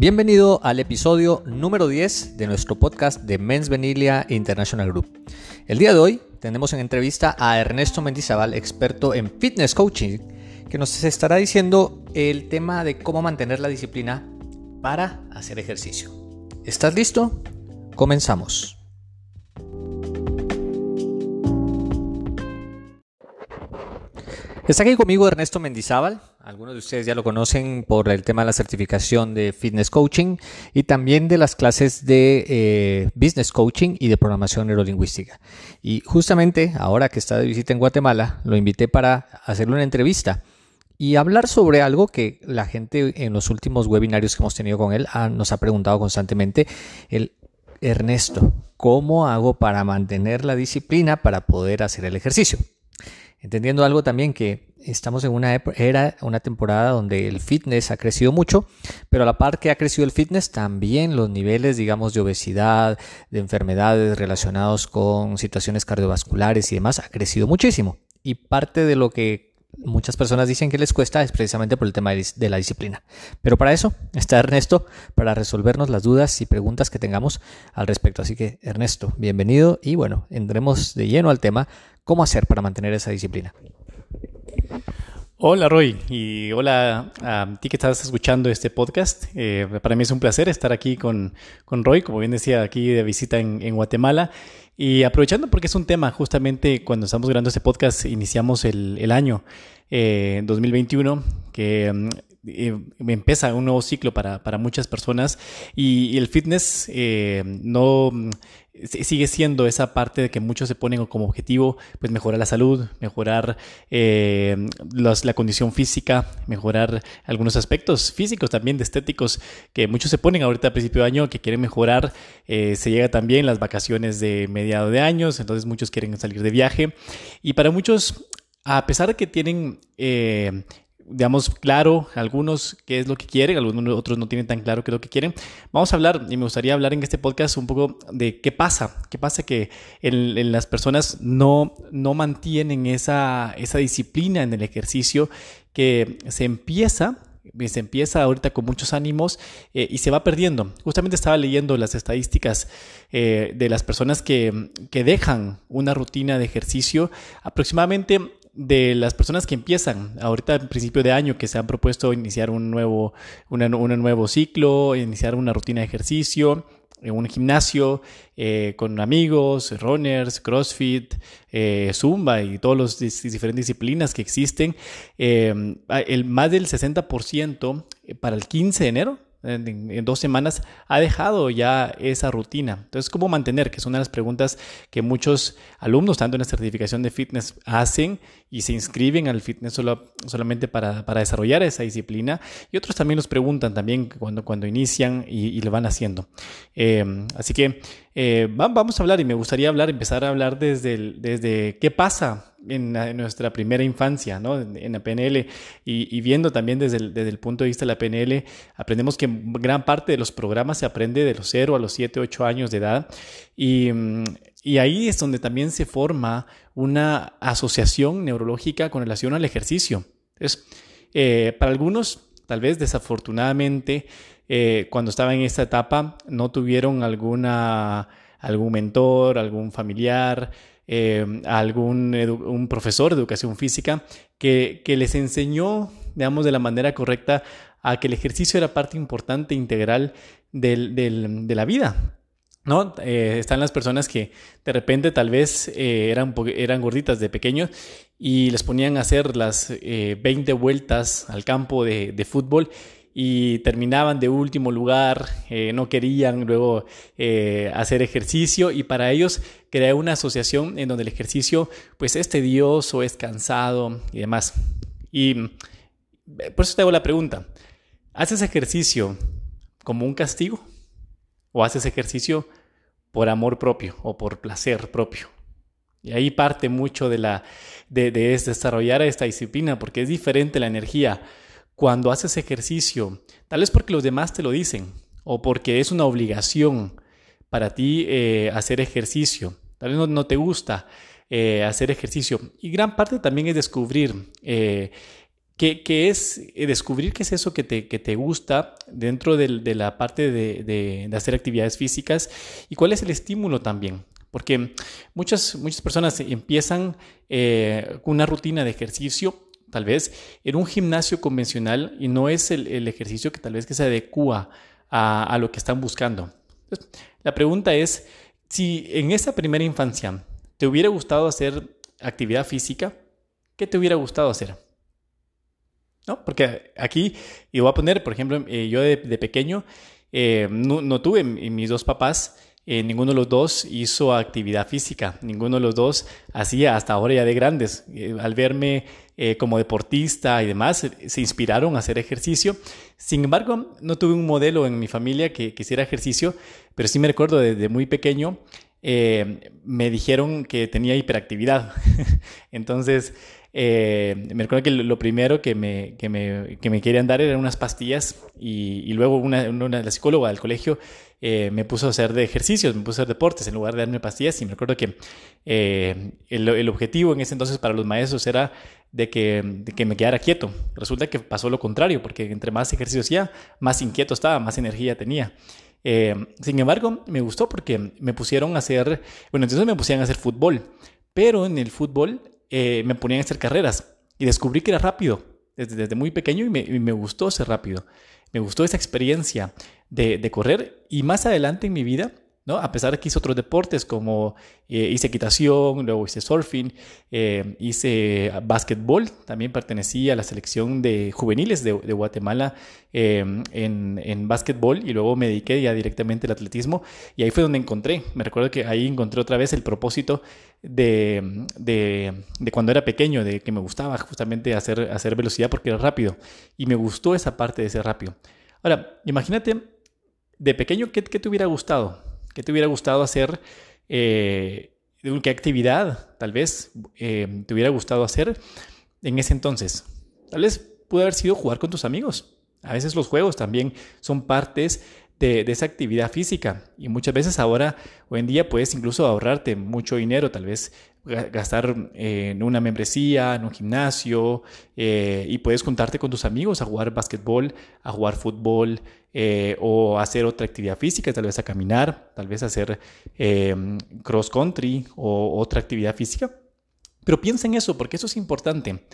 Bienvenido al episodio número 10 de nuestro podcast de Men's Venilia International Group. El día de hoy tenemos en entrevista a Ernesto Mendizábal, experto en fitness coaching, que nos estará diciendo el tema de cómo mantener la disciplina para hacer ejercicio. ¿Estás listo? Comenzamos. Está aquí conmigo Ernesto Mendizábal. Algunos de ustedes ya lo conocen por el tema de la certificación de fitness coaching y también de las clases de eh, business coaching y de programación neurolingüística. Y justamente ahora que está de visita en Guatemala, lo invité para hacerle una entrevista y hablar sobre algo que la gente en los últimos webinarios que hemos tenido con él nos ha preguntado constantemente. El Ernesto, ¿cómo hago para mantener la disciplina para poder hacer el ejercicio? Entendiendo algo también que estamos en una era, una temporada donde el fitness ha crecido mucho, pero a la par que ha crecido el fitness, también los niveles, digamos, de obesidad, de enfermedades relacionados con situaciones cardiovasculares y demás, ha crecido muchísimo. Y parte de lo que muchas personas dicen que les cuesta es precisamente por el tema de la disciplina. Pero para eso está Ernesto, para resolvernos las dudas y preguntas que tengamos al respecto. Así que Ernesto, bienvenido y bueno, entremos de lleno al tema ¿Cómo hacer para mantener esa disciplina? Hola Roy y hola a ti que estás escuchando este podcast. Eh, para mí es un placer estar aquí con, Roy, como bien decía, aquí de visita en, Guatemala. Y aprovechando porque es un tema, justamente cuando estamos grabando este podcast, iniciamos el, año eh, 2021, que mm, eh, empieza un nuevo ciclo para, muchas personas y, el fitness eh, no sigue siendo esa parte de que muchos se ponen como objetivo, pues mejorar la salud, mejorar eh, la condición física, mejorar algunos aspectos físicos también, de estéticos, que muchos se ponen ahorita a principio de año, que quieren mejorar, se llega también las vacaciones de mediado de años, entonces muchos quieren salir de viaje. Y para muchos, a pesar de que tienen digamos, claro algunos qué es lo que quieren, algunos otros no tienen tan claro qué es lo que quieren. Vamos a hablar, y me gustaría hablar en este podcast un poco de qué pasa, qué pasa que en, las personas no, no mantienen esa, esa disciplina en el ejercicio que se empieza se empieza ahorita con muchos ánimos eh, y se va perdiendo. Justamente estaba leyendo las estadísticas eh, de las personas que, que, dejan una rutina de ejercicio. Aproximadamente de las personas que empiezan ahorita al principio de año que se han propuesto iniciar un nuevo, un nuevo ciclo, iniciar una rutina de ejercicio, en un gimnasio eh, con amigos, runners, CrossFit, eh, Zumba y todas las diferentes disciplinas que existen, eh, el más del 60% para el 15 de enero en, dos semanas ha dejado ya esa rutina. Entonces, ¿cómo mantener? Que es una de las preguntas que muchos alumnos, tanto en la certificación de fitness, hacen y se inscriben al fitness solamente para, desarrollar esa disciplina. Y otros también nos preguntan también cuando, cuando inician y, lo van haciendo. Eh, así que eh, vamos a hablar y me gustaría hablar, empezar a hablar desde, desde qué pasa en, nuestra primera infancia, ¿no? en, la PNL y, viendo también desde el, desde el, punto de vista de la PNL, aprendemos que gran parte de los programas se aprende de los 0 a los 7, 8 años de edad y, y ahí es donde también se forma una asociación neurológica con relación al ejercicio. Entonces, eh, para algunos, tal vez desafortunadamente, eh, cuando estaba en esta etapa no tuvieron alguna, algún mentor, algún familiar, eh, algún un profesor de educación física que, que, les enseñó, digamos, de la manera correcta a que el ejercicio era parte importante, integral del, del, de la vida. ¿No? Eh, están las personas que de repente tal vez eran, eran gorditas de pequeños y les ponían a hacer las 20 vueltas al campo de, de fútbol y terminaban de último lugar, eh, no querían luego eh, hacer ejercicio y para ellos crear una asociación en donde el ejercicio pues es tedioso, es cansado y demás. Y eh, por eso te hago la pregunta, ¿haces ejercicio como un castigo o haces ejercicio por amor propio o por placer propio? Y ahí parte mucho de, la, de, de desarrollar esta disciplina porque es diferente la energía cuando haces ejercicio, tal vez porque los demás te lo dicen o porque es una obligación para ti eh, hacer ejercicio, tal vez no, te gusta eh, hacer ejercicio. Y gran parte también es descubrir eh, que es descubrir qué es eso que te, que te gusta dentro de, la parte de, de, hacer actividades físicas y cuál es el estímulo también. Porque muchas, muchas personas empiezan eh, una rutina de ejercicio tal vez en un gimnasio convencional y no es el, el ejercicio que tal vez que se adecua a, a lo que están buscando. La pregunta es, si en esa primera infancia te hubiera gustado hacer actividad física, ¿qué te hubiera gustado hacer? ¿No? Porque aquí, y voy a poner, por ejemplo, eh, yo de, pequeño eh, no, tuve mis dos papás, eh, ninguno de los dos hizo actividad física, ninguno de los dos hacía hasta ahora ya de grandes. al verme como deportista y demás, se inspiraron a hacer ejercicio. Sin embargo, no tuve un modelo en mi familia que, hiciera ejercicio, pero sí me recuerdo desde muy pequeño eh, me dijeron que tenía hiperactividad. Entonces, eh, me recuerdo que lo primero que me, que me, que me querían dar eran unas pastillas y, luego una, una, la psicóloga del colegio eh, me puso a hacer de ejercicios, me puso a hacer deportes en lugar de darme pastillas y me recuerdo que el, el, objetivo en ese entonces para los maestros era de que, de que me quedara quieto. Resulta que pasó lo contrario, porque entre más ejercicios hacía, más inquieto estaba, más energía tenía. Eh, sin embargo, me gustó porque me pusieron a hacer, bueno, entonces me pusieron a hacer fútbol, pero en el fútbol eh, me ponían a hacer carreras y descubrí que era rápido desde, muy pequeño y me, gustó ser rápido. Me gustó esa experiencia de correr y más adelante en mi vida a pesar de que hice otros deportes como eh, hice equitación, luego hice surfing, eh, hice básquetbol, también pertenecía a la selección de juveniles de, Guatemala eh, en, en básquetbol y luego me dediqué ya directamente al atletismo y ahí fue donde encontré, me recuerdo que ahí encontré otra vez el propósito de, cuando era pequeño, de que me gustaba justamente hacer, velocidad porque era rápido y me gustó esa parte de ser rápido. Ahora, imagínate, de pequeño, ¿qué, qué te hubiera gustado? ¿Qué te hubiera gustado hacer? Eh, ¿Qué actividad tal vez eh, te hubiera gustado hacer en ese entonces? Tal vez pudo haber sido jugar con tus amigos. A veces los juegos también son partes de, esa actividad física y muchas veces ahora, hoy en día, puedes incluso ahorrarte mucho dinero, tal vez gastar en una membresía, en un gimnasio, eh, y puedes juntarte con tus amigos a jugar básquetbol, a jugar fútbol, eh, o hacer otra actividad física, tal vez a caminar, tal vez hacer cross country o otra actividad física. Pero piensa en eso, porque eso es importante.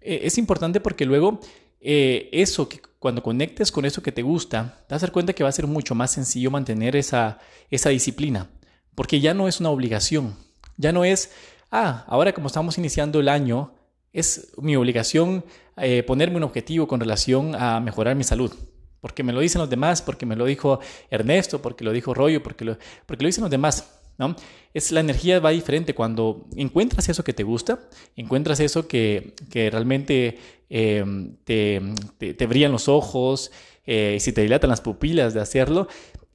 es importante porque luego eso, que cuando conectes con eso que te gusta, te vas a dar cuenta que va a ser mucho más sencillo mantener esa, esa disciplina, porque ya no es una obligación, ya no es, ah, ahora como estamos iniciando el año, es mi obligación eh, ponerme un objetivo con relación a mejorar mi salud. Porque me lo dicen los demás, porque me lo dijo Ernesto, porque lo dijo Rollo, porque lo, porque lo dicen los demás. ¿no? Es, la energía va diferente cuando encuentras eso que te gusta, encuentras eso que, que realmente eh, te, te, brillan los ojos, eh, si te dilatan las pupilas de hacerlo,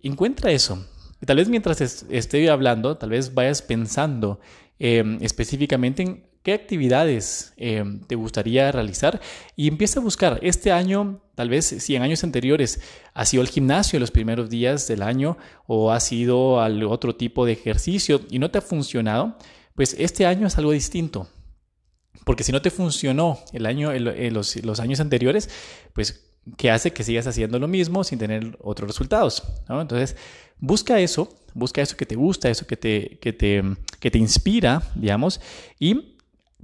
encuentra eso. Y tal vez mientras estoy hablando, tal vez vayas pensando Em, específicamente en qué actividades em, te gustaría realizar y empieza a buscar. Este año, tal vez si en años anteriores ha sido el gimnasio los primeros días del año o ha sido al otro tipo de ejercicio y no te ha funcionado, pues este año es algo distinto. Porque si no te funcionó el año, los, los años anteriores, pues que hace que sigas haciendo lo mismo sin tener otros resultados. Entonces, busca eso, busca eso que te gusta, eso que te, que te, que te inspira, digamos, y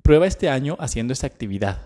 prueba este año haciendo esta actividad.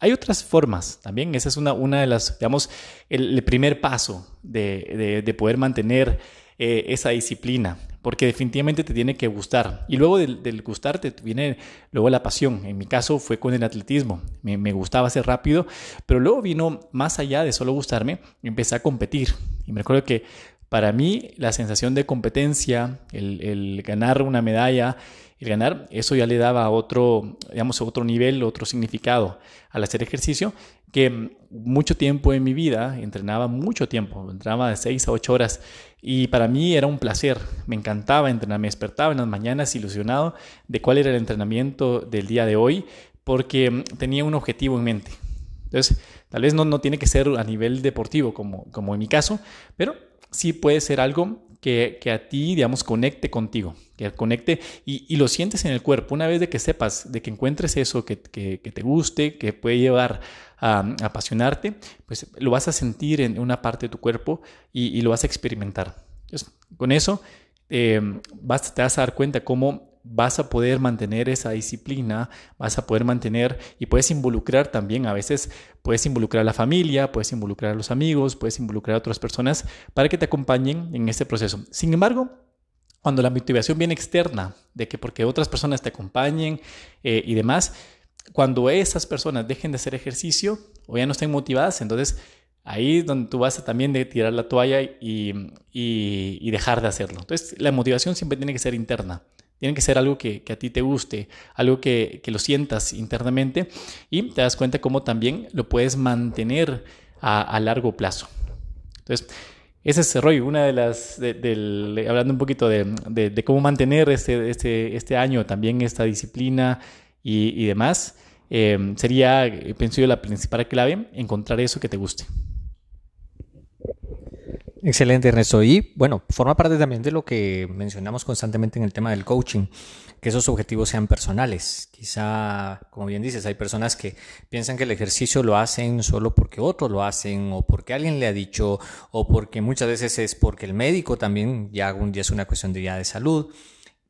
Hay otras formas también, esa es una, una de las, digamos, el, primer paso de, de, poder mantener eh, esa disciplina porque definitivamente te tiene que gustar. Y luego del, del gustarte viene luego la pasión. En mi caso fue con el atletismo. Me, me, gustaba ser rápido, pero luego vino más allá de solo gustarme, empecé a competir. Y me recuerdo que para mí la sensación de competencia, el, el ganar una medalla, el ganar, eso ya le daba otro, digamos, otro nivel, otro significado al hacer ejercicio, que mucho tiempo en mi vida, entrenaba mucho tiempo, entrenaba de 6 a 8 horas y para mí era un placer, me encantaba entrenar, me despertaba en las mañanas ilusionado de cuál era el entrenamiento del día de hoy porque tenía un objetivo en mente. Entonces, tal vez no, no tiene que ser a nivel deportivo como, como en mi caso, pero sí puede ser algo que, a ti, digamos, conecte contigo, que conecte y, lo sientes en el cuerpo. Una vez de que sepas, de que encuentres eso que, te guste, que puede llevar a, apasionarte, pues lo vas a sentir en una parte de tu cuerpo y, lo vas a experimentar. con eso eh, vas, te vas a dar cuenta cómo vas a poder mantener esa disciplina, vas a poder mantener y puedes involucrar también, a veces puedes involucrar a la familia, puedes involucrar a los amigos, puedes involucrar a otras personas para que te acompañen en este proceso. Sin embargo, cuando la motivación viene externa, de que porque otras personas te acompañen eh, y demás, cuando esas personas dejen de hacer ejercicio o ya no estén motivadas, entonces ahí es donde tú vas a también de tirar la toalla y, y dejar de hacerlo. Entonces, la motivación siempre tiene que ser interna. Tiene que ser algo que, a ti te guste, algo que, lo sientas internamente y te das cuenta cómo también lo puedes mantener a, largo plazo. Entonces, ese es Roy, una de las, hablando un poquito de, cómo mantener este, este, este, año también esta disciplina y, demás, eh, sería, pienso yo, la principal clave, encontrar eso que te guste. Excelente, Ernesto. Y bueno, forma parte también de lo que mencionamos constantemente en el tema del coaching, que esos objetivos sean personales. Quizá, como bien dices, hay personas que piensan que el ejercicio lo hacen solo porque otros lo hacen o porque alguien le ha dicho o porque muchas veces es porque el médico también ya es una cuestión de ya de salud.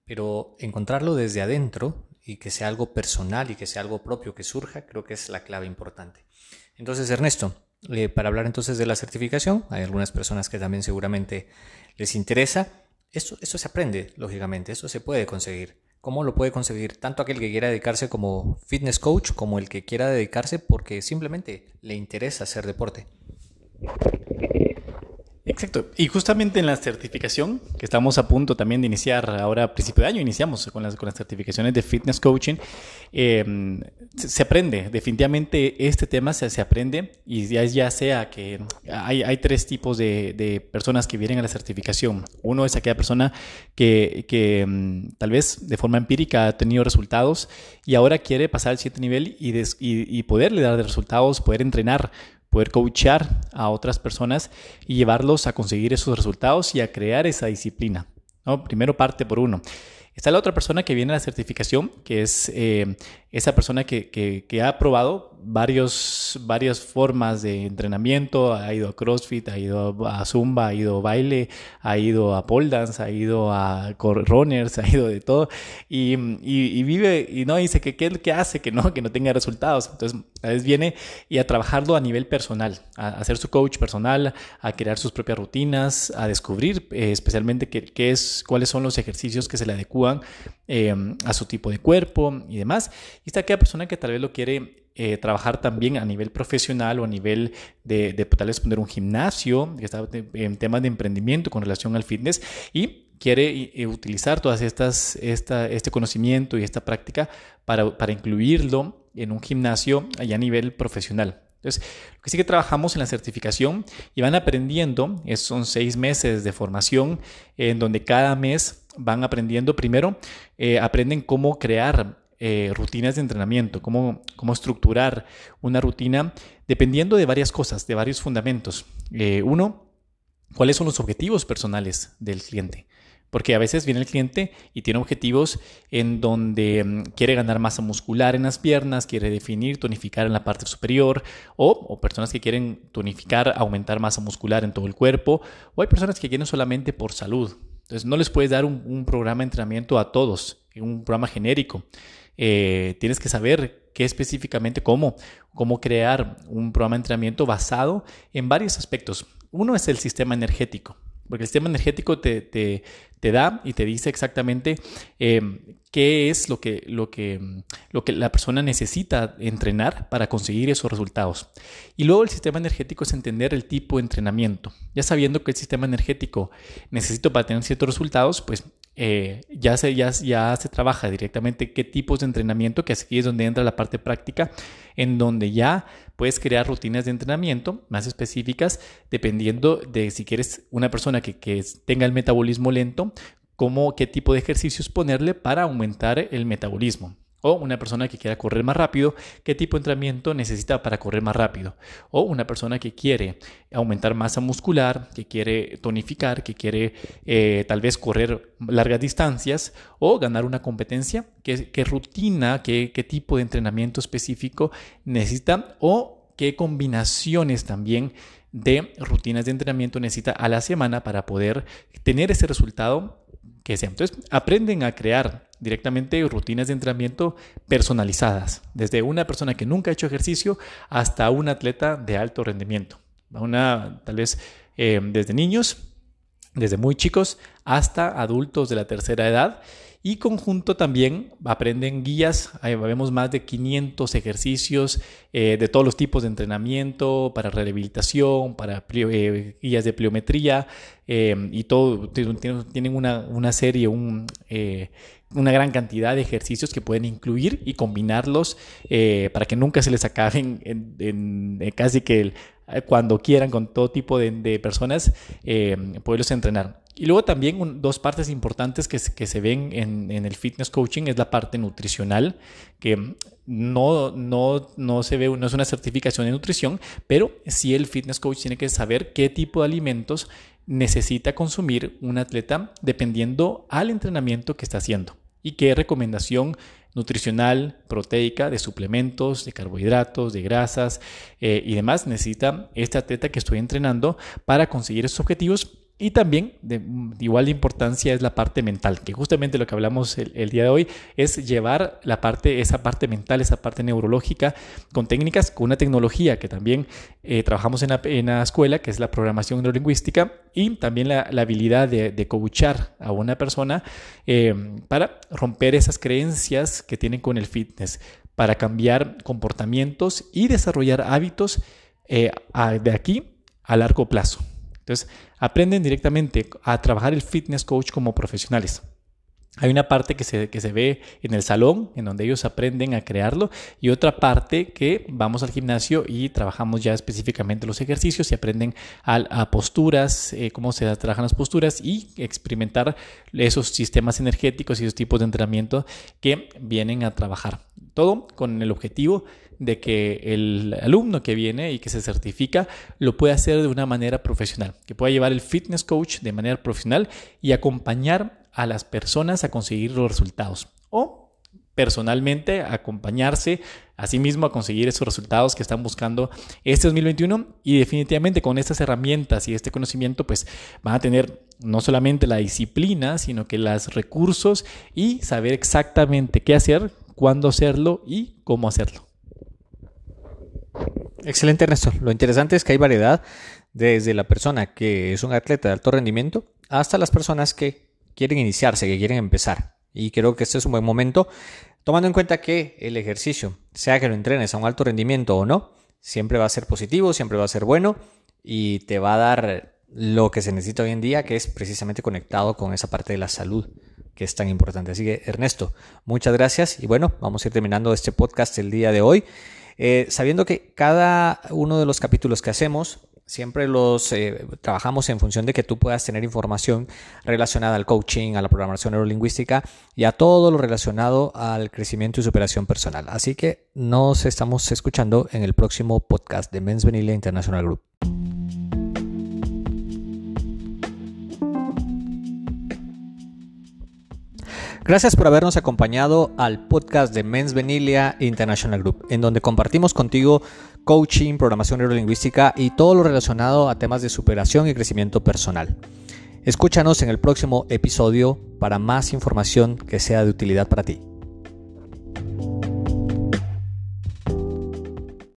Pero encontrarlo desde adentro y que sea algo personal y que sea algo propio que surja, creo que es la clave importante. Entonces, Ernesto, eh, para hablar entonces de la certificación, hay algunas personas que también seguramente les interesa. Esto, esto se aprende, lógicamente, esto se puede conseguir. ¿Cómo lo puede conseguir tanto aquel que quiera dedicarse como fitness coach como el que quiera dedicarse porque simplemente le interesa hacer deporte? Exacto. Y justamente en la certificación, que estamos a punto también de iniciar, ahora a principio de año iniciamos con las, con las certificaciones de fitness coaching, em, se, aprende, definitivamente este tema se, se, aprende y ya, ya sea que hay, hay tres tipos de, de, personas que vienen a la certificación. Uno es aquella persona que, que em, tal vez de forma empírica ha tenido resultados y ahora quiere pasar al siguiente nivel y, y, y poderle dar resultados, poder entrenar poder coachar a otras personas y llevarlos a conseguir esos resultados y a crear esa disciplina. ¿no? Primero parte por uno. Está la otra persona que viene a la certificación, que es eh, esa persona que, que, ha probado varios, varias formas de entrenamiento, ha ido a CrossFit, ha ido a Zumba, ha ido a baile, ha ido a pole dance, ha ido a runners, ha ido de todo, y, y, vive y no dice que qué que hace que no, que no tenga resultados. Entonces, a veces viene y a trabajarlo a nivel personal, a, hacer su coach personal, a crear sus propias rutinas, a descubrir eh, especialmente qué, qué, es, cuáles son los ejercicios que se le adecúan eh, a su tipo de cuerpo y demás. Y está aquella persona que tal vez lo quiere eh, trabajar también a nivel profesional o a nivel de, tal vez poner un gimnasio, que está en temas de emprendimiento con relación al fitness y quiere utilizar todas estas, esta, este conocimiento y esta práctica para, para incluirlo en un gimnasio allá a nivel profesional. Entonces, lo que sí que trabajamos en la certificación y van aprendiendo, son seis meses de formación en donde cada mes van aprendiendo primero, eh, aprenden cómo crear eh, rutinas de entrenamiento, cómo, cómo estructurar una rutina dependiendo de varias cosas, de varios fundamentos. Eh, uno, cuáles son los objetivos personales del cliente. Porque a veces viene el cliente y tiene objetivos en donde mm, quiere ganar masa muscular en las piernas, quiere definir, tonificar en la parte superior, o, o, personas que quieren tonificar, aumentar masa muscular en todo el cuerpo, o hay personas que quieren solamente por salud. Entonces no les puedes dar un, un programa de entrenamiento a todos, un programa genérico. Eh, tienes que saber qué específicamente, cómo, cómo crear un programa de entrenamiento basado en varios aspectos. Uno es el sistema energético, porque el sistema energético te, te, te da y te dice exactamente eh, qué es lo que, lo, que, lo que la persona necesita entrenar para conseguir esos resultados. Y luego el sistema energético es entender el tipo de entrenamiento. Ya sabiendo que el sistema energético necesito para tener ciertos resultados, pues eh, ya, se, ya, ya se trabaja directamente qué tipos de entrenamiento, que aquí es donde entra la parte práctica, en donde ya puedes crear rutinas de entrenamiento más específicas dependiendo de si quieres una persona que, que tenga el metabolismo lento, cómo, qué tipo de ejercicios ponerle para aumentar el metabolismo. O una persona que quiera correr más rápido, ¿qué tipo de entrenamiento necesita para correr más rápido? O una persona que quiere aumentar masa muscular, que quiere tonificar, que quiere eh, tal vez correr largas distancias o ganar una competencia, ¿qué, rutina, qué, qué tipo de entrenamiento específico necesita? O qué combinaciones también de rutinas de entrenamiento necesita a la semana para poder tener ese resultado que sea. Entonces, aprenden a crear directamente rutinas de entrenamiento personalizadas, desde una persona que nunca ha hecho ejercicio hasta un atleta de alto rendimiento. Una, tal vez eh, desde niños, desde muy chicos, hasta adultos de la tercera edad y conjunto también aprenden guías, vemos más de 500 ejercicios eh, de todos los tipos de entrenamiento, para rehabilitación, para eh, guías de pliometría eh, y todo, tienen una, serie, un, una gran cantidad de ejercicios que pueden incluir y combinarlos para que nunca se les acaben en, casi que cuando quieran con todo tipo de, personas poderlos entrenar. Y luego también dos partes importantes que, que se ven en, en, el fitness coaching es la parte nutricional, que no, no, no se ve, no es una certificación de nutrición, pero sí el fitness coach tiene que saber qué tipo de alimentos necesita consumir un atleta dependiendo al entrenamiento que está haciendo y qué recomendación nutricional, proteica, de suplementos, de carbohidratos, de grasas eh, y demás. Necesita este atleta que estoy entrenando para conseguir esos objetivos y también, de, igual importancia, es la parte mental, que justamente lo que hablamos el, día de hoy es llevar la parte, esa parte mental, esa parte neurológica, con técnicas, con una tecnología que también eh, trabajamos en la, escuela, que es la programación neurolingüística, y también la, habilidad de, de, coachar a una persona eh, para romper esas creencias que tienen con el fitness, para cambiar comportamientos y desarrollar hábitos eh, de aquí a largo plazo. Entonces, aprenden directamente a trabajar el fitness coach como profesionales. Hay una parte que se, que se ve en el salón, en donde ellos aprenden a crearlo, y otra parte que vamos al gimnasio y trabajamos ya específicamente los ejercicios y aprenden a, posturas, eh, cómo se trabajan las posturas y experimentar esos sistemas energéticos y esos tipos de entrenamiento que vienen a trabajar. Todo con el objetivo de que el alumno que viene y que se certifica lo pueda hacer de una manera profesional, que pueda llevar el fitness coach de manera profesional y acompañar a las personas a conseguir los resultados. O personalmente acompañarse a sí mismo a conseguir esos resultados que están buscando este 2021 y definitivamente con estas herramientas y este conocimiento pues van a tener no solamente la disciplina sino que los recursos y saber exactamente qué hacer, cuándo hacerlo y cómo hacerlo. Excelente, Ernesto. Lo interesante es que hay variedad desde la persona que es un atleta de alto rendimiento hasta las personas que quieren iniciarse, que quieren empezar. Y creo que este es un buen momento, tomando en cuenta que el ejercicio, sea que lo entrenes a un alto rendimiento o no, siempre va a ser positivo, siempre va a ser bueno y te va a dar lo que se necesita hoy en día, que es precisamente conectado con esa parte de la salud que es tan importante. Así que Ernesto, muchas gracias y bueno, vamos a ir terminando este podcast el día de hoy. Eh, sabiendo que cada uno de los capítulos que hacemos siempre los eh, trabajamos en función de que tú puedas tener información relacionada al coaching, a la programación neurolingüística y a todo lo relacionado al crecimiento y superación personal. Así que nos estamos escuchando en el próximo podcast de Men's Vanilla International Group. Gracias por habernos acompañado al podcast de Men's Venilia International Group, en donde compartimos contigo coaching, programación neurolingüística y todo lo relacionado a temas de superación y crecimiento personal. Escúchanos en el próximo episodio para más información que sea de utilidad para ti.